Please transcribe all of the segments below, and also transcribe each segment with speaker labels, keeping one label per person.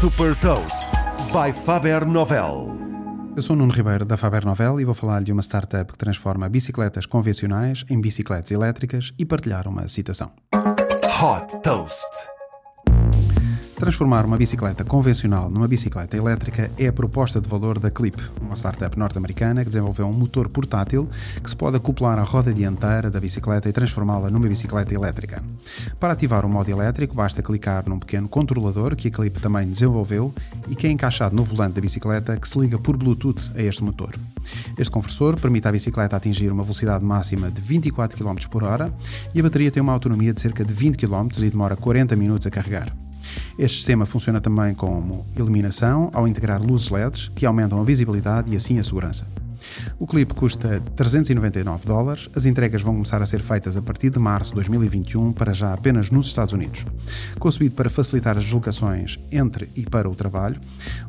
Speaker 1: Super Toast by Faber Novel.
Speaker 2: Eu sou o Nuno Ribeiro da Faber Novel e vou falar de uma startup que transforma bicicletas convencionais em bicicletas elétricas e partilhar uma citação.
Speaker 1: Hot Toast.
Speaker 2: Transformar uma bicicleta convencional numa bicicleta elétrica é a proposta de valor da Clip, uma startup norte-americana que desenvolveu um motor portátil que se pode acoplar à roda dianteira da bicicleta e transformá-la numa bicicleta elétrica. Para ativar o modo elétrico, basta clicar num pequeno controlador que a Clip também desenvolveu e que é encaixado no volante da bicicleta que se liga por Bluetooth a este motor. Este conversor permite à bicicleta atingir uma velocidade máxima de 24 km por hora e a bateria tem uma autonomia de cerca de 20 km e demora 40 minutos a carregar. Este sistema funciona também como iluminação ao integrar luzes LEDs que aumentam a visibilidade e assim a segurança. O clipe custa 399 dólares. As entregas vão começar a ser feitas a partir de março de 2021, para já apenas nos Estados Unidos. Concebido para facilitar as deslocações entre e para o trabalho,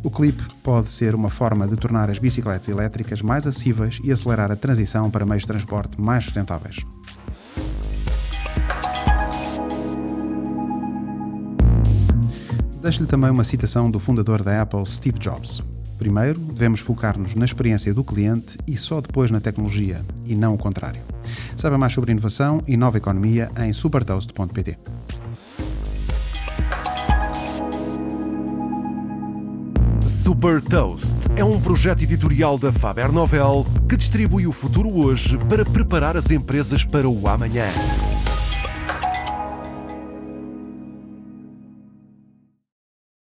Speaker 2: o clipe pode ser uma forma de tornar as bicicletas elétricas mais acessíveis e acelerar a transição para meios de transporte mais sustentáveis. Deixo-lhe também uma citação do fundador da Apple, Steve Jobs. Primeiro, devemos focar-nos na experiência do cliente e só depois na tecnologia, e não o contrário. Saiba mais sobre inovação e nova economia em supertoast.pt.
Speaker 1: Super Toast é um projeto editorial da Faber Novel que distribui o futuro hoje para preparar as empresas para o amanhã.